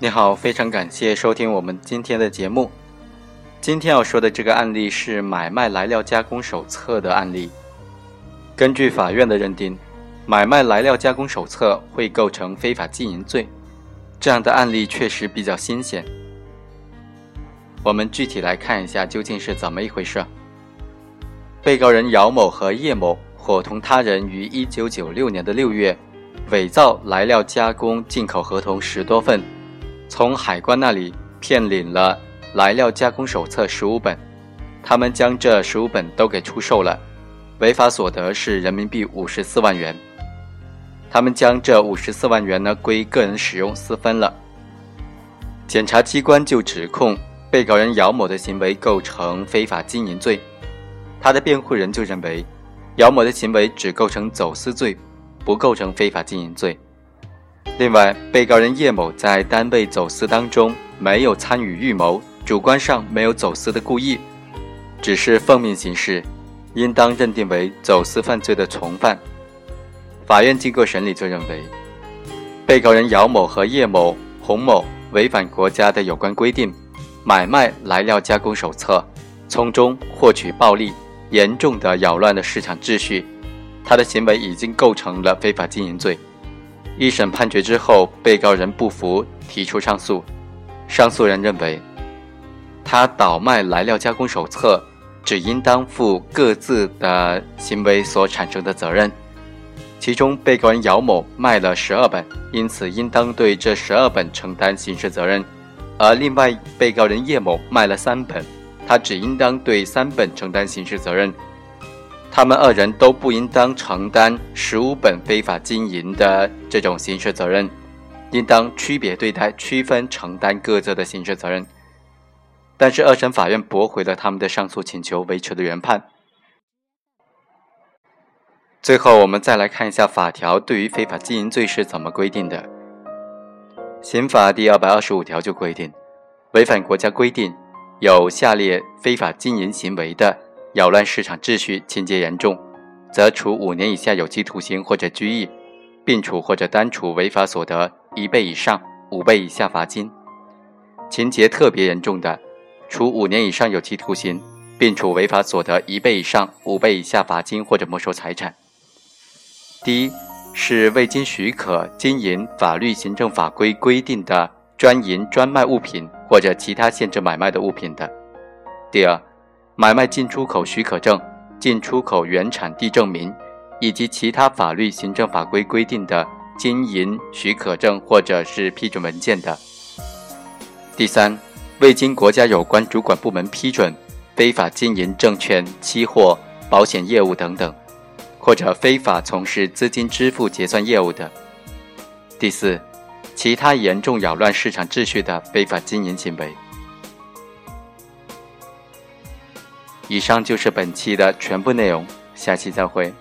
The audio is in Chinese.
你好，非常感谢收听我们今天的节目。今天要说的这个案例是买卖来料加工手册的案例。根据法院的认定，买卖来料加工手册会构成非法经营罪。这样的案例确实比较新鲜。我们具体来看一下究竟是怎么一回事。被告人姚某和叶某伙同他人于一九九六年的六月，伪造来料加工进口合同十多份。从海关那里骗领了来料加工手册十五本，他们将这十五本都给出售了，违法所得是人民币五十四万元。他们将这五十四万元呢归个人使用私分了。检察机关就指控被告人姚某的行为构成非法经营罪，他的辩护人就认为，姚某的行为只构成走私罪，不构成非法经营罪。另外，被告人叶某在单位走私当中没有参与预谋，主观上没有走私的故意，只是奉命行事，应当认定为走私犯罪的从犯。法院经过审理，就认为，被告人姚某和叶某、洪某违反国家的有关规定，买卖来料加工手册，从中获取暴利，严重的扰乱了市场秩序，他的行为已经构成了非法经营罪。一审判决之后，被告人不服，提出上诉。上诉人认为，他倒卖来料加工手册，只应当负各自的行为所产生的责任。其中，被告人姚某卖了十二本，因此应当对这十二本承担刑事责任；而另外被告人叶某卖了三本，他只应当对三本承担刑事责任。他们二人都不应当承担十五本非法经营的这种刑事责任，应当区别对待，区分承担各自的刑事责任。但是二审法院驳回了他们的上诉请求，维持了原判。最后，我们再来看一下法条对于非法经营罪是怎么规定的。刑法第二百二十五条就规定，违反国家规定，有下列非法经营行为的。扰乱市场秩序，情节严重，则处五年以下有期徒刑或者拘役，并处或者单处违法所得一倍以上五倍以下罚金；情节特别严重的，处五年以上有期徒刑，并处违法所得一倍以上五倍以下罚金或者没收财产。第一是未经许可经营法律、行政法规规定的专营、专卖物品或者其他限制买卖的物品的。第二。买卖进出口许可证、进出口原产地证明，以及其他法律、行政法规规定的经营许可证或者是批准文件的。第三，未经国家有关主管部门批准，非法经营证券、期货、保险业务等等，或者非法从事资金支付结算业务的。第四，其他严重扰乱市场秩序的非法经营行为。以上就是本期的全部内容，下期再会。